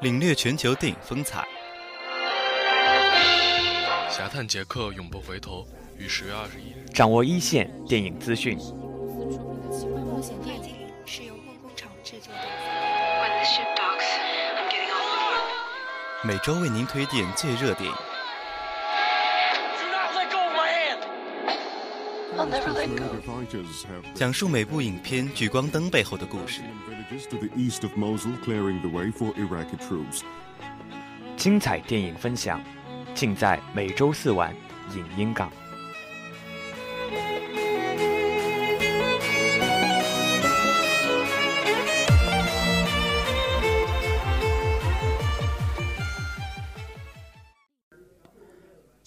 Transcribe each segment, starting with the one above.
领略全球电影风采。侠探杰克永不回头，于十月二十一日。掌握一线电影资讯。每周为您推荐最热电影。讲述每部影片聚光灯背后的故事。精彩电影分享，尽在每周四晚影音港。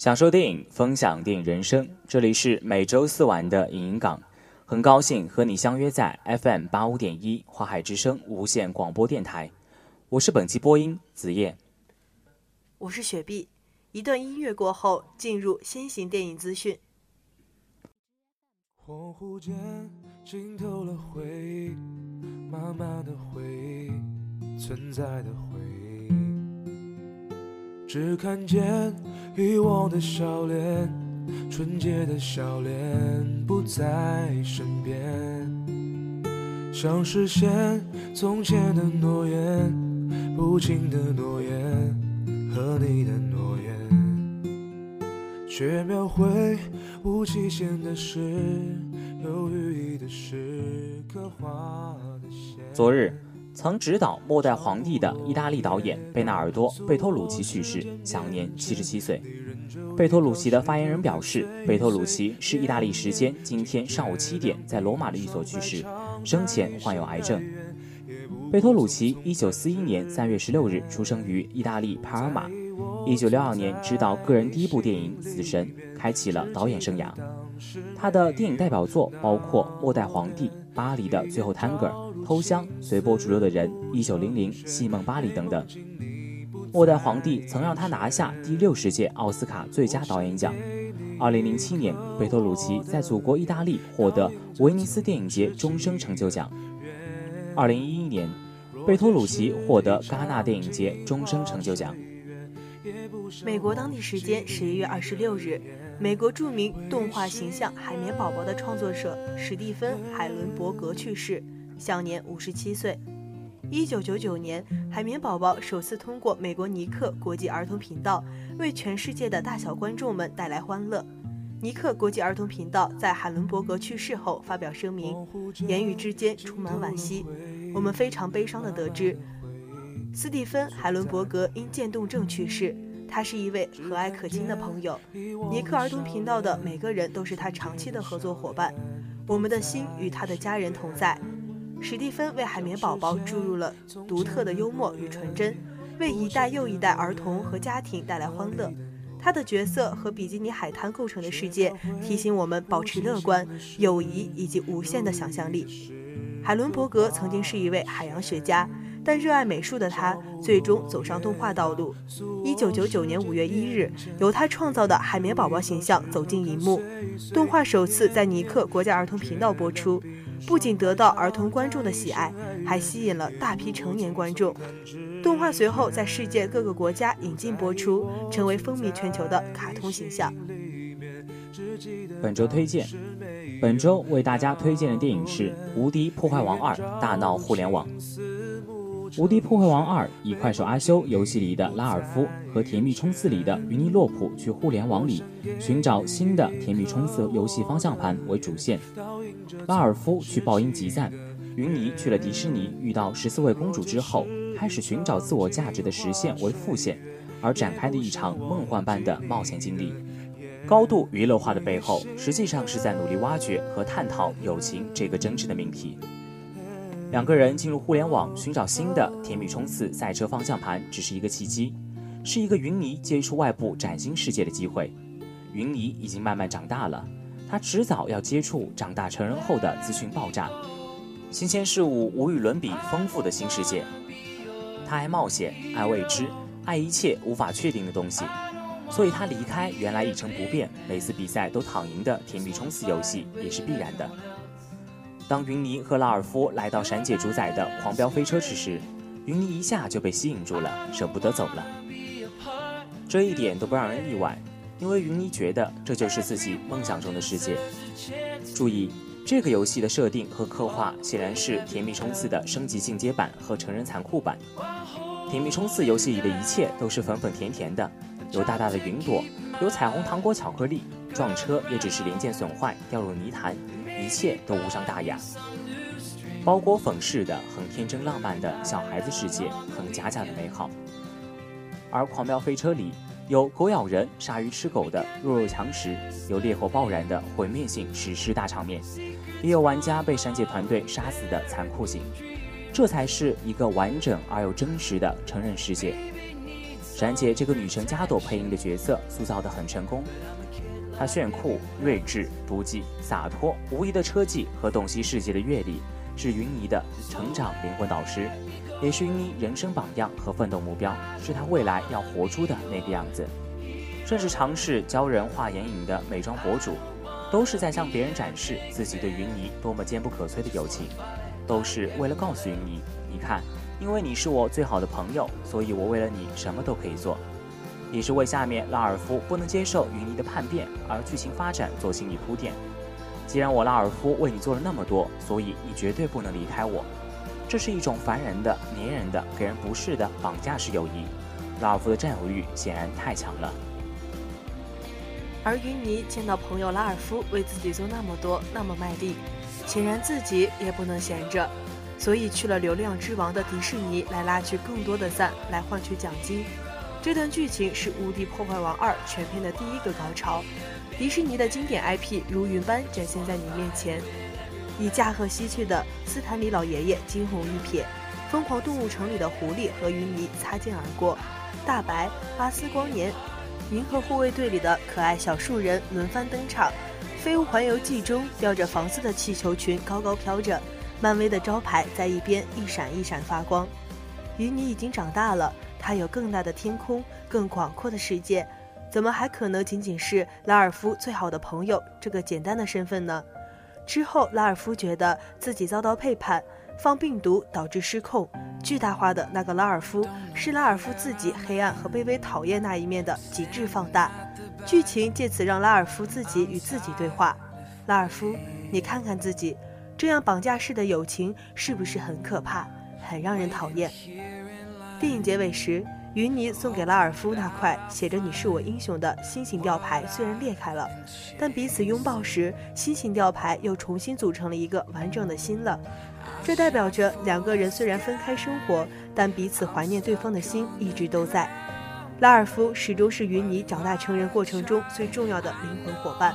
享受电影，分享电影人生。这里是每周四晚的影音港，很高兴和你相约在 FM 八五点一华海之声无线广播电台。我是本期播音子夜，我是雪碧。一段音乐过后，进入新型电影资讯。恍惚间浸透了回忆，慢慢的回忆，存在的回忆，只看见。遗忘的笑脸，纯洁的笑脸不在身边，想实现从前的诺言，不轻的诺言和你的诺言，却描绘无期限的诗，有寓意的诗，刻画的线。昨日。曾执导《末代皇帝》的意大利导演贝纳尔多·贝托鲁奇去世，享年七十七岁。贝托鲁奇的发言人表示，贝托鲁奇是意大利时间今天上午七点在罗马的一所去世，生前患有癌症。贝托鲁奇一九四一年三月十六日出生于意大利帕尔马，一九六二年执导个人第一部电影《死神》，开启了导演生涯。他的电影代表作包括《末代皇帝》《巴黎的最后探戈》。偷香、随波逐流的人、一九零零、戏梦巴黎等等，《末代皇帝》曾让他拿下第六十届奥斯卡最佳导演奖。二零零七年，贝托鲁奇在祖国意大利获得威尼斯电影节终生成就奖。二零一一年，贝托鲁奇获得戛纳电影节终生成就奖。美国当地时间十一月二十六日，美国著名动画形象海绵宝宝的创作者史蒂芬·海伦伯格去世。享年五十七岁。一九九九年，海绵宝宝首次通过美国尼克国际儿童频道为全世界的大小观众们带来欢乐。尼克国际儿童频道在海伦伯格去世后发表声明，言语之间充满惋惜。我们非常悲伤地得知，斯蒂芬·海伦伯格因渐冻症去世。他是一位和蔼可亲的朋友。尼克儿童频道的每个人都是他长期的合作伙伴。我们的心与他的家人同在。史蒂芬为海绵宝宝注入了独特的幽默与纯真，为一代又一代儿童和家庭带来欢乐。他的角色和比基尼海滩构成的世界，提醒我们保持乐观、友谊以及无限的想象力。海伦伯格曾经是一位海洋学家，但热爱美术的他最终走上动画道路。一九九九年五月一日，由他创造的海绵宝宝形象走进荧幕，动画首次在尼克国家儿童频道播出。不仅得到儿童观众的喜爱，还吸引了大批成年观众。动画随后在世界各个国家引进播出，成为风靡全球的卡通形象。本周推荐，本周为大家推荐的电影是《无敌破坏王二：大闹互联网》。《无敌破坏王二》以快手阿修游戏里的拉尔夫和《甜蜜冲刺》里的云尼洛普去互联网里寻找新的《甜蜜冲刺》游戏方向盘为主线。拉尔夫去报音集赞，云尼去了迪士尼遇到十四位公主之后，开始寻找自我价值的实现为副线，而展开的一场梦幻般的冒险经历。高度娱乐化的背后，实际上是在努力挖掘和探讨友情这个真挚的命题。两个人进入互联网寻找新的甜蜜冲刺赛车方向盘，只是一个契机，是一个云泥接触外部崭新世界的机会。云泥已经慢慢长大了，他迟早要接触长大成人后的资讯爆炸、新鲜事物无与伦比丰富的新世界。他爱冒险，爱未知，爱一切无法确定的东西，所以他离开原来一成不变、每次比赛都躺赢的甜蜜冲刺游戏也是必然的。当云尼和拉尔夫来到闪姐主宰的狂飙飞车之时，云妮一下就被吸引住了，舍不得走了。这一点都不让人意外，因为云妮觉得这就是自己梦想中的世界。注意，这个游戏的设定和刻画显然是《甜蜜冲刺》的升级进阶版和成人残酷版。《甜蜜冲刺》游戏里的一切都是粉粉甜甜的，有大大的云朵，有彩虹糖果巧克力，撞车也只是零件损坏掉入泥潭，一切都无伤大雅。包裹粉饰的很天真浪漫的小孩子世界，很假假的美好。而《狂飙飞车》里有狗咬人、鲨鱼吃狗的弱肉强食，有烈火爆燃的毁灭性史诗大场面，也有玩家被闪姐团队杀死的残酷性。这才是一个完整而又真实的成人世界。闪姐这个女神加朵配音的角色塑造得很成功，他炫酷、睿智、不羁、洒脱，无疑的车技和洞悉世界的阅历。是云妮的成长灵魂导师，也是云妮人生榜样和奋斗目标，是他未来要活出的那个样子。甚至尝试教人画眼影的美妆博主，都是在向别人展示自己对云妮多么坚不可摧的友情，都是为了告诉云妮：你看，因为你是我最好的朋友，所以我为了你什么都可以做。也是为下面拉尔夫不能接受云妮的叛变而剧情发展做心理铺垫。既然我拉尔夫为你做了那么多，所以你绝对不能离开我。这是一种烦人的、粘人的、给人不适的绑架式友谊。拉尔夫的占有欲显然太强了。而云妮见到朋友拉尔夫为自己做那么多、那么卖力，显然自己也不能闲着，所以去了流量之王的迪士尼来拉取更多的赞，来换取奖金。这段剧情是《无敌破坏王二》全片的第一个高潮。迪士尼的经典 IP 如云般展现在你面前，以驾鹤西去的斯坦李老爷爷惊鸿一瞥，疯狂动物城里的狐狸和云妮擦肩而过，大白、巴斯光年、银河护卫队里的可爱小树人轮番登场，飞屋环游记中吊着房子的气球群高高飘着，漫威的招牌在一边一闪一闪发光。云妮已经长大了，她有更大的天空，更广阔的世界。怎么还可能仅仅是拉尔夫最好的朋友这个简单的身份呢？之后，拉尔夫觉得自己遭到背叛，放病毒导致失控，巨大化的那个拉尔夫是拉尔夫自己黑暗和卑微讨厌那一面的极致放大。剧情借此让拉尔夫自己与自己对话：拉尔夫，你看看自己，这样绑架式的友情是不是很可怕，很让人讨厌？电影结尾时。云妮送给拉尔夫那块写着“你是我英雄”的心形吊牌虽然裂开了，但彼此拥抱时，心形吊牌又重新组成了一个完整的心了。这代表着两个人虽然分开生活，但彼此怀念对方的心一直都在。拉尔夫始终是云妮长大成人过程中最重要的灵魂伙伴，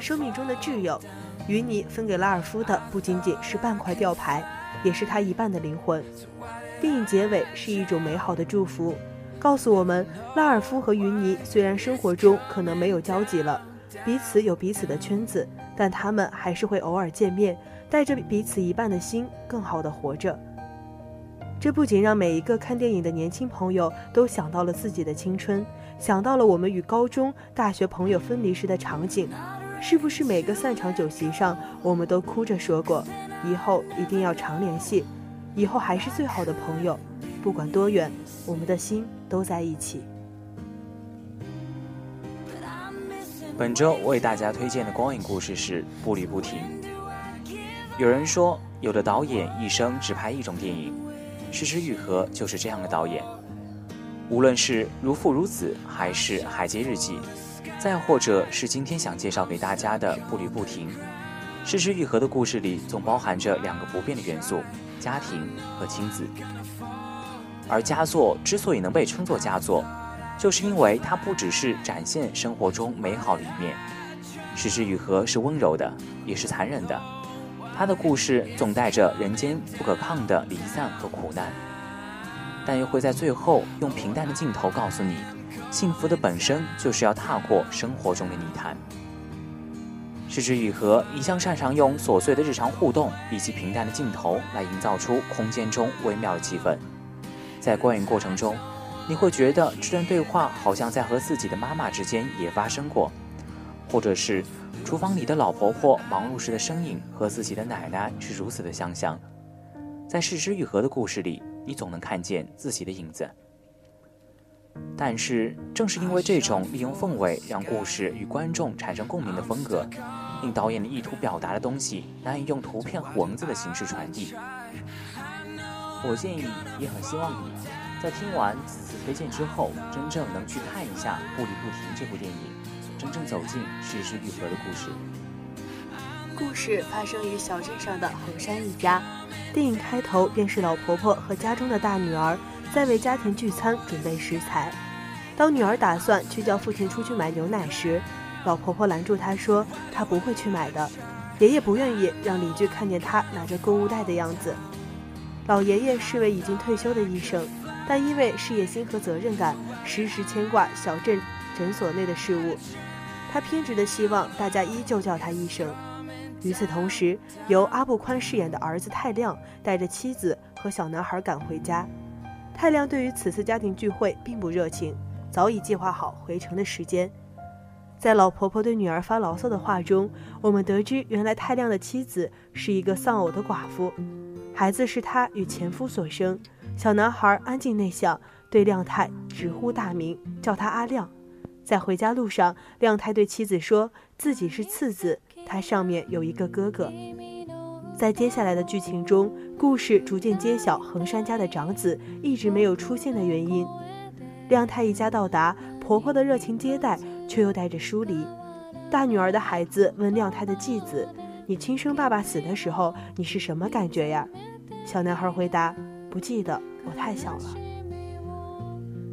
生命中的挚友。云妮分给拉尔夫的不仅仅是半块吊牌，也是他一半的灵魂。电影结尾是一种美好的祝福。告诉我们，拉尔夫和云妮虽然生活中可能没有交集了，彼此有彼此的圈子，但他们还是会偶尔见面，带着彼此一半的心，更好的活着。这不仅让每一个看电影的年轻朋友都想到了自己的青春，想到了我们与高中、大学朋友分离时的场景，是不是每个散场酒席上，我们都哭着说过，以后一定要常联系，以后还是最好的朋友，不管多远，我们的心。都在一起。本周为大家推荐的光影故事是《步履不停》。有人说，有的导演一生只拍一种电影，石之愈合就是这样的导演。无论是《如父如子》，还是《海街日记》，再或者是今天想介绍给大家的《步履不停》，石之愈合的故事里总包含着两个不变的元素：家庭和亲子。而佳作之所以能被称作佳作，就是因为它不只是展现生活中美好的一面，《失之愈合》是温柔的，也是残忍的。他的故事总带着人间不可抗的离散和苦难，但又会在最后用平淡的镜头告诉你，幸福的本身就是要踏过生活中的泥潭。《世之愈合》一向擅长用琐碎的日常互动以及平淡的镜头来营造出空间中微妙的气氛。在观影过程中，你会觉得这段对话好像在和自己的妈妈之间也发生过，或者是厨房里的老婆婆忙碌时的身影和自己的奶奶是如此的相像。在世之愈合的故事里，你总能看见自己的影子。但是，正是因为这种利用氛围让故事与观众产生共鸣的风格，令导演的意图表达的东西难以用图片和文字的形式传递。我建议，也很希望你在听完此次推荐之后，真正能去看一下《步履不停》这部电影，真正走进时时愈合的故事。故事发生于小镇上的红山一家，电影开头便是老婆婆和家中的大女儿在为家庭聚餐准备食材。当女儿打算去叫父亲出去买牛奶时，老婆婆拦住她说：“她不会去买的。”爷爷不愿意让邻居看见她拿着购物袋的样子。老爷爷是位已经退休的医生，但因为事业心和责任感，时时牵挂小镇诊所内的事务。他偏执的希望大家依旧叫他医生。与此同时，由阿布宽饰演的儿子泰亮带着妻子和小男孩赶回家。泰亮对于此次家庭聚会并不热情，早已计划好回城的时间。在老婆婆对女儿发牢骚的话中，我们得知原来泰亮的妻子是一个丧偶的寡妇，孩子是他与前夫所生。小男孩安静内向，对亮太直呼大名，叫他阿亮。在回家路上，亮太对妻子说自己是次子。他上面有一个哥哥。在接下来的剧情中，故事逐渐揭晓横山家的长子一直没有出现的原因。亮太一家到达，婆婆的热情接待却又带着疏离。大女儿的孩子问亮太的继子：“你亲生爸爸死的时候，你是什么感觉呀？”小男孩回答：“不记得，我太小了。”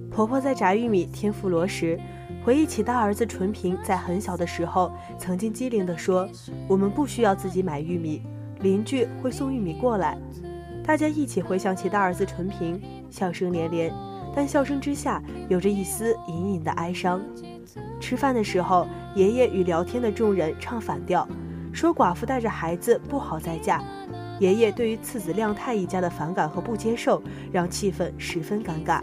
婆婆在炸玉米天妇罗时。回忆起大儿子纯平在很小的时候，曾经机灵地说：“我们不需要自己买玉米，邻居会送玉米过来。”大家一起回想起大儿子纯平，笑声连连，但笑声之下有着一丝隐隐的哀伤。吃饭的时候，爷爷与聊天的众人唱反调，说寡妇带着孩子不好再嫁。爷爷对于次子亮太一家的反感和不接受，让气氛十分尴尬。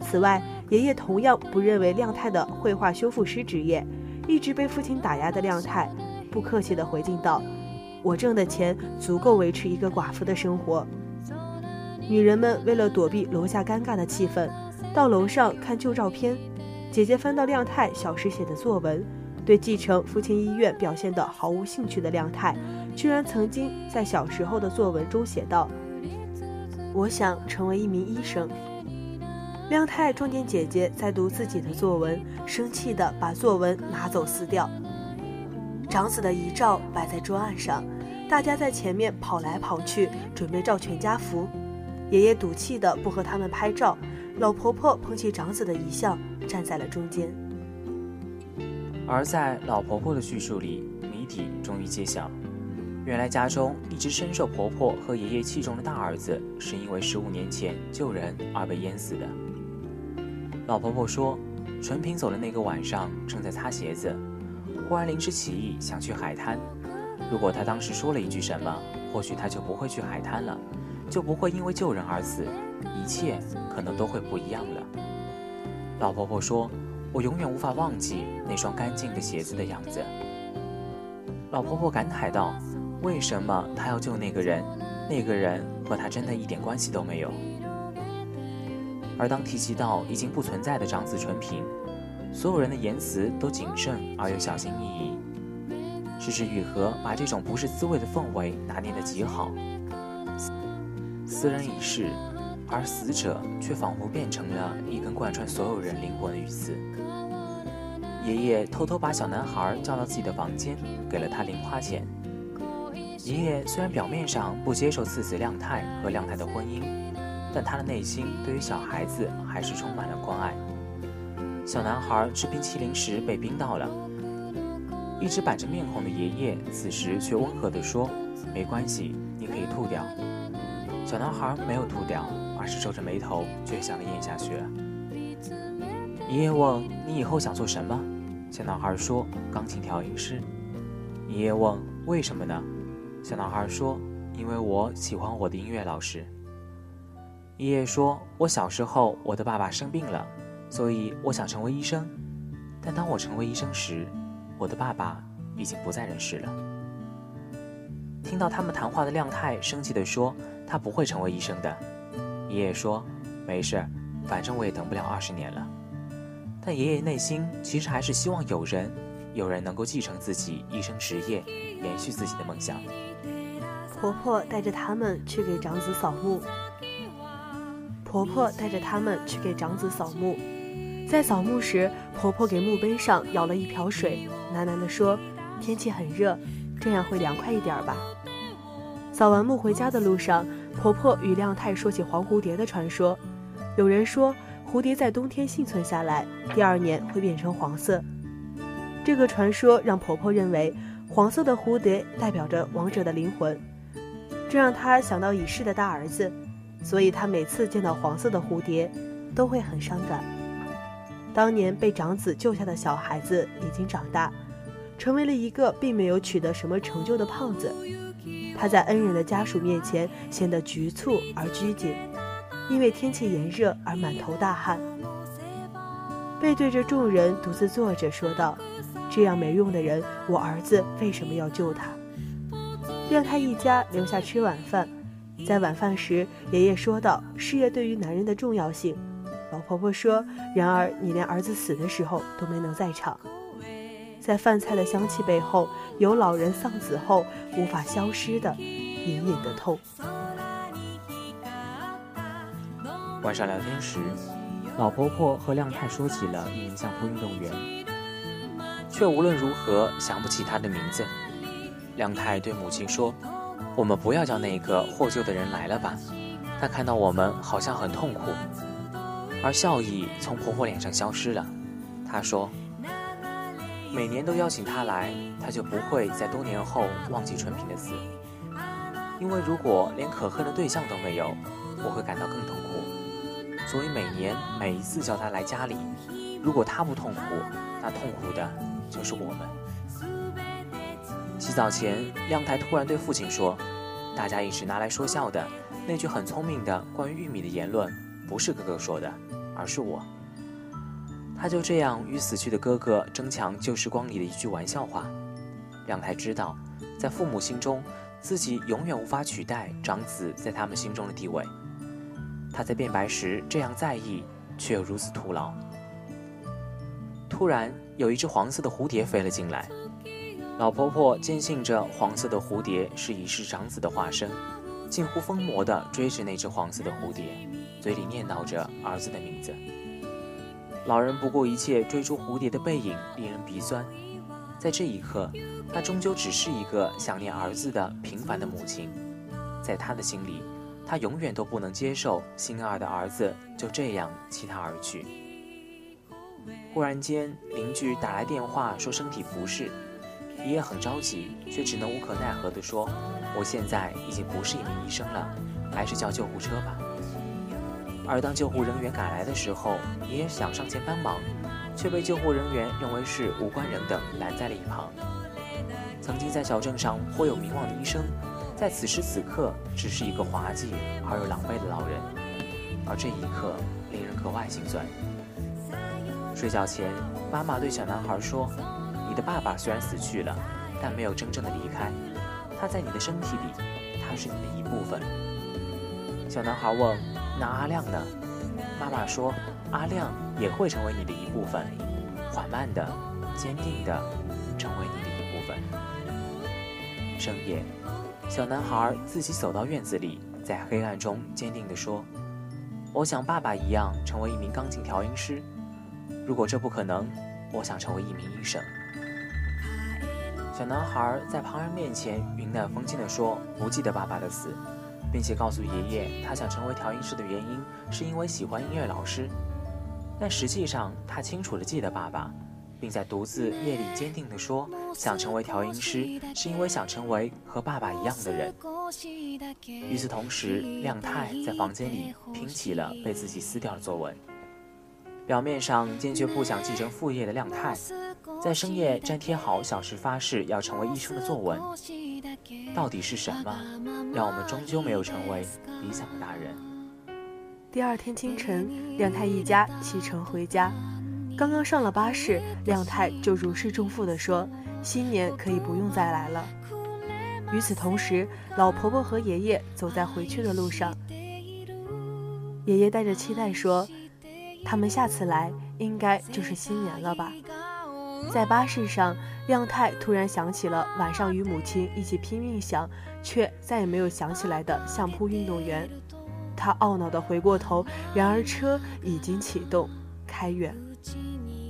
此外，爷爷同样不认为亮太的绘画修复师职业，一直被父亲打压的亮太，不客气地回敬道：“我挣的钱足够维持一个寡妇的生活。”女人们为了躲避楼下尴尬的气氛，到楼上看旧照片。姐姐翻到亮太小时写的作文，对继承父亲医院表现得毫无兴趣的亮太，居然曾经在小时候的作文中写道：“我想成为一名医生。”亮太撞见姐姐在读自己的作文，生气地把作文拿走撕掉。长子的遗照摆在桌案上，大家在前面跑来跑去，准备照全家福。爷爷赌气的不和他们拍照，老婆婆捧起长子的遗像，站在了中间。而在老婆婆的叙述里，谜底终于揭晓：原来家中一直深受婆婆和爷爷器重的大儿子，是因为十五年前救人而被淹死的。老婆婆说，纯平走的那个晚上正在擦鞋子，忽然临时起意想去海滩。如果他当时说了一句什么，或许他就不会去海滩了，就不会因为救人而死，一切可能都会不一样了。老婆婆说，我永远无法忘记那双干净的鞋子的样子。老婆婆感慨道，为什么她要救那个人？那个人和她真的一点关系都没有。而当提及到已经不存在的长子纯平，所有人的言辞都谨慎而又小心翼翼。时之愈合把这种不是滋味的氛围拿捏得极好。死人已逝，而死者却仿佛变成了一根贯穿所有人灵魂的鱼刺。爷爷偷偷把小男孩叫到自己的房间，给了他零花钱。爷爷虽然表面上不接受次子亮太和亮太的婚姻。但他的内心对于小孩子还是充满了关爱。小男孩吃冰淇淋时被冰到了，一直板着面孔的爷爷此时却温和地说：“没关系，你可以吐掉。”小男孩没有吐掉，而是皱着眉头，倔强地咽下去了。爷爷问：“你以后想做什么？”小男孩说：“钢琴调音师。”爷爷问：“为什么呢？”小男孩说：“因为我喜欢我的音乐老师。”爷爷说：“我小时候，我的爸爸生病了，所以我想成为医生。但当我成为医生时，我的爸爸已经不在人世了。”听到他们谈话的亮太生气地说：“他不会成为医生的。”爷爷说：“没事，反正我也等不了二十年了。”但爷爷内心其实还是希望有人，有人能够继承自己一生职业，延续自己的梦想。婆婆带着他们去给长子扫墓。婆婆带着他们去给长子扫墓，在扫墓时，婆婆给墓碑上舀了一瓢水，喃喃地说：“天气很热，这样会凉快一点吧。”扫完墓回家的路上，婆婆与亮太说起黄蝴蝶的传说。有人说，蝴蝶在冬天幸存下来，第二年会变成黄色。这个传说让婆婆认为黄色的蝴蝶代表着亡者的灵魂，这让她想到已逝的大儿子。所以，她每次见到黄色的蝴蝶，都会很伤感。当年被长子救下的小孩子已经长大，成为了一个并没有取得什么成就的胖子。他在恩人的家属面前显得局促而拘谨，因为天气炎热而满头大汗。背对着众人独自坐着，说道：“这样没用的人，我儿子为什么要救他？”让他一家留下吃晚饭。在晚饭时，爷爷说道：“事业对于男人的重要性。”老婆婆说：“然而你连儿子死的时候都没能在场。”在饭菜的香气背后，有老人丧子后无法消失的隐隐的痛。晚上聊天时，老婆婆和亮太说起了一名相扑运动员，却无论如何想不起他的名字。亮太对母亲说。我们不要叫那个获救的人来了吧？他看到我们好像很痛苦，而笑意从婆婆脸上消失了。她说：“每年都邀请她来，她就不会在多年后忘记纯平的死。因为如果连可恨的对象都没有，我会感到更痛苦。所以每年每一次叫他来家里，如果他不痛苦，那痛苦的就是我们。”洗澡前，亮太突然对父亲说：“大家一直拿来说笑的那句很聪明的关于玉米的言论，不是哥哥说的，而是我。”他就这样与死去的哥哥争抢旧时光里的一句玩笑话。让他知道，在父母心中，自己永远无法取代长子在他们心中的地位。他在变白时这样在意，却又如此徒劳。突然，有一只黄色的蝴蝶飞了进来。老婆婆坚信着黄色的蝴蝶是已逝长子的化身，近乎疯魔地追着那只黄色的蝴蝶，嘴里念叨着儿子的名字。老人不顾一切追逐蝴蝶的背影令人鼻酸，在这一刻，他终究只是一个想念儿子的平凡的母亲。在他的心里，他永远都不能接受心爱的儿子就这样弃他而去。忽然间，邻居打来电话说身体不适。爷爷很着急，却只能无可奈何地说：“我现在已经不是一名医生了，还是叫救护车吧。”而当救护人员赶来的时候，爷爷想上前帮忙，却被救护人员认为是无关人等拦在了一旁。曾经在小镇上颇有名望的医生，在此时此刻只是一个滑稽而又狼狈的老人，而这一刻令人格外心酸。睡觉前，妈妈对小男孩说。你的爸爸虽然死去了，但没有真正的离开，他在你的身体里，他是你的一部分。小男孩问：“那阿亮呢？”妈妈说：“阿亮也会成为你的一部分，缓慢的、坚定的，成为你的一部分。”深夜，小男孩自己走到院子里，在黑暗中坚定地说：“我想爸爸一样成为一名钢琴调音师。如果这不可能，我想成为一名医生。”小男孩在旁人面前云淡风轻地说：“不记得爸爸的死，并且告诉爷爷，他想成为调音师的原因是因为喜欢音乐老师。但实际上，他清楚地记得爸爸，并在独自夜里坚定地说，想成为调音师是因为想成为和爸爸一样的人。与此同时，亮太在房间里拼起了被自己撕掉的作文。表面上坚决不想继承父业的亮太。”在深夜粘贴好小时发誓要成为医生的作文，到底是什么让我们终究没有成为理想的大人？第二天清晨，亮太一家启程回家，刚刚上了巴士，亮太就如释重负地说：“新年可以不用再来了。”与此同时，老婆婆和爷爷走在回去的路上，爷爷带着期待说：“他们下次来，应该就是新年了吧。”在巴士上，亮太突然想起了晚上与母亲一起拼命想，却再也没有想起来的相扑运动员。他懊恼地回过头，然而车已经启动开远。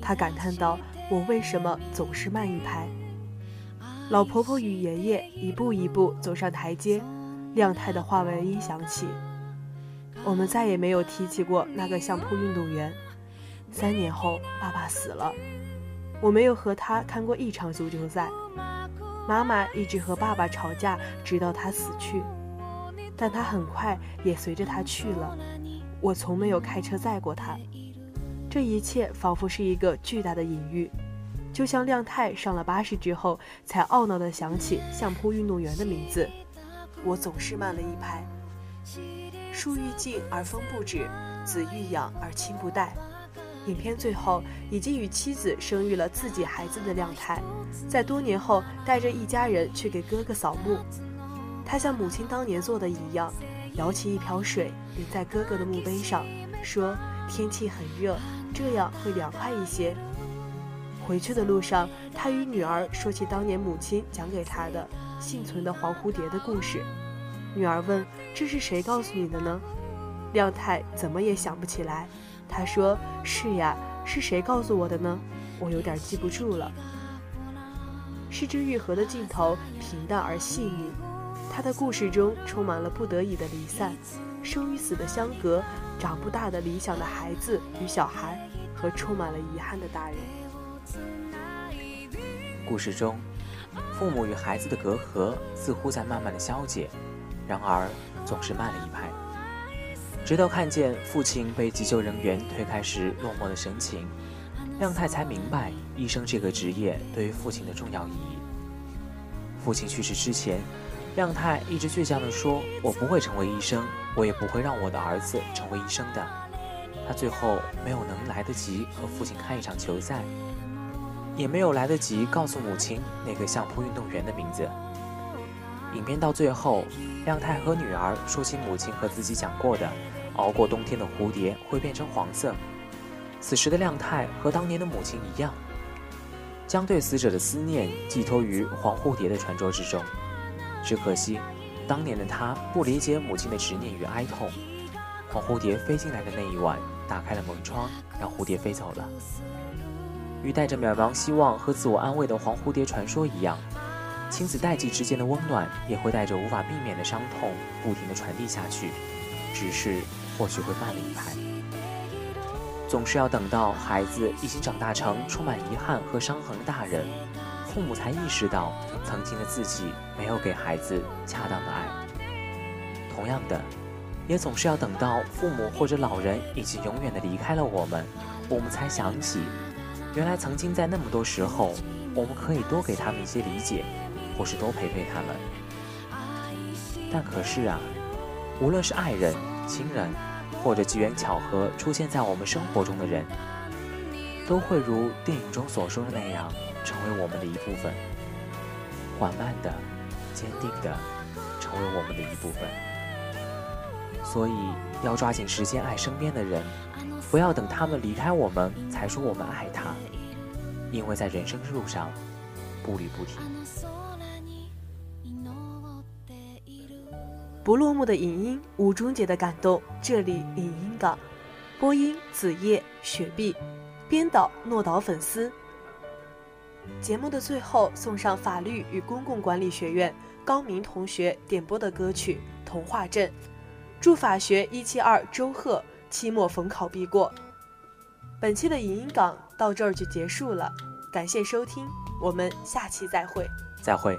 他感叹道：“我为什么总是慢一拍？”老婆婆与爷爷一步一步走上台阶，亮太的话外音响起：“我们再也没有提起过那个相扑运动员。三年后，爸爸死了。”我没有和他看过一场足球赛，妈妈一直和爸爸吵架，直到他死去，但他很快也随着他去了。我从没有开车载过他，这一切仿佛是一个巨大的隐喻，就像亮太上了巴士之后，才懊恼地想起相扑运动员的名字。我总是慢了一拍。树欲静而风不止，子欲养而亲不待。影片最后，已经与妻子生育了自己孩子的亮太，在多年后带着一家人去给哥哥扫墓。他像母亲当年做的一样，舀起一瓢水淋在哥哥的墓碑上，说：“天气很热，这样会凉快一些。”回去的路上，他与女儿说起当年母亲讲给他的幸存的黄蝴蝶的故事。女儿问：“这是谁告诉你的呢？”亮太怎么也想不起来。他说：“是呀，是谁告诉我的呢？我有点记不住了。”失之愈合的镜头平淡而细腻，他的故事中充满了不得已的离散、生与死的相隔、长不大的理想的孩子与小孩，和充满了遗憾的大人。故事中，父母与孩子的隔阂似乎在慢慢的消解，然而总是慢了一拍。直到看见父亲被急救人员推开时落寞的神情，亮太才明白医生这个职业对于父亲的重要意义。父亲去世之前，亮太一直倔强地说：“我不会成为医生，我也不会让我的儿子成为医生的。”他最后没有能来得及和父亲看一场球赛，也没有来得及告诉母亲那个相扑运动员的名字。影片到最后，亮太和女儿说起母亲和自己讲过的。熬过冬天的蝴蝶会变成黄色。此时的亮太和当年的母亲一样，将对死者的思念寄托于黄蝴蝶的传说之中。只可惜，当年的他不理解母亲的执念与哀痛。黄蝴蝶飞进来的那一晚，打开了门窗，让蝴蝶飞走了。与带着渺茫希望和自我安慰的黄蝴蝶传说一样，亲子代际之间的温暖也会带着无法避免的伤痛，不停地传递下去。只是。或许会慢了一拍，总是要等到孩子已经长大成充满遗憾和伤痕的大人，父母才意识到曾经的自己没有给孩子恰当的爱。同样的，也总是要等到父母或者老人已经永远的离开了我们，我们才想起，原来曾经在那么多时候，我们可以多给他们一些理解，或是多陪陪他们。但可是啊，无论是爱人、亲人，或者机缘巧合出现在我们生活中的人，都会如电影中所说的那样，成为我们的一部分，缓慢的、坚定的，成为我们的一部分。所以要抓紧时间爱身边的人，不要等他们离开我们才说我们爱他，因为在人生之路上，步履不停。不落幕的影音，无终结的感动。这里影音港，播音子夜、雪碧，编导诺导粉丝。节目的最后，送上法律与公共管理学院高明同学点播的歌曲《童话镇》，祝法学一七二周贺期末逢考必过。本期的影音港到这儿就结束了，感谢收听，我们下期再会。再会。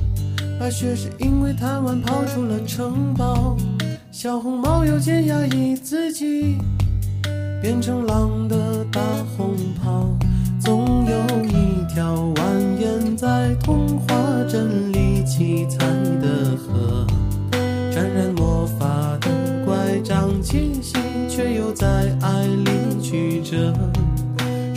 白雪是因为贪玩跑出了城堡，小红帽又见压抑自己，变成狼的大红袍。总有一条蜿蜒在童话镇里七彩的河，沾染魔法的乖张气息，却又在爱里曲折。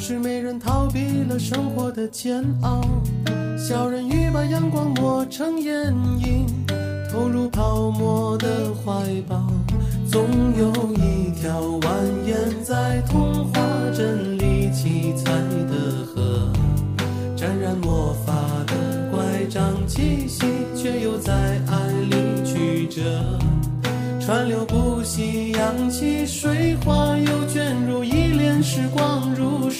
是美人逃避了生活的煎熬。小人鱼把阳光抹成眼影，投入泡沫的怀抱。总有一条蜿蜒在童话镇里七彩的河，沾染魔法的乖张气息，却又在爱里曲折。川流不息，扬起水花，又卷入一帘时光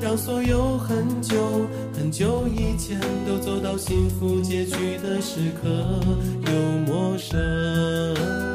让所有很久很久以前都走到幸福结局的时刻，又陌生。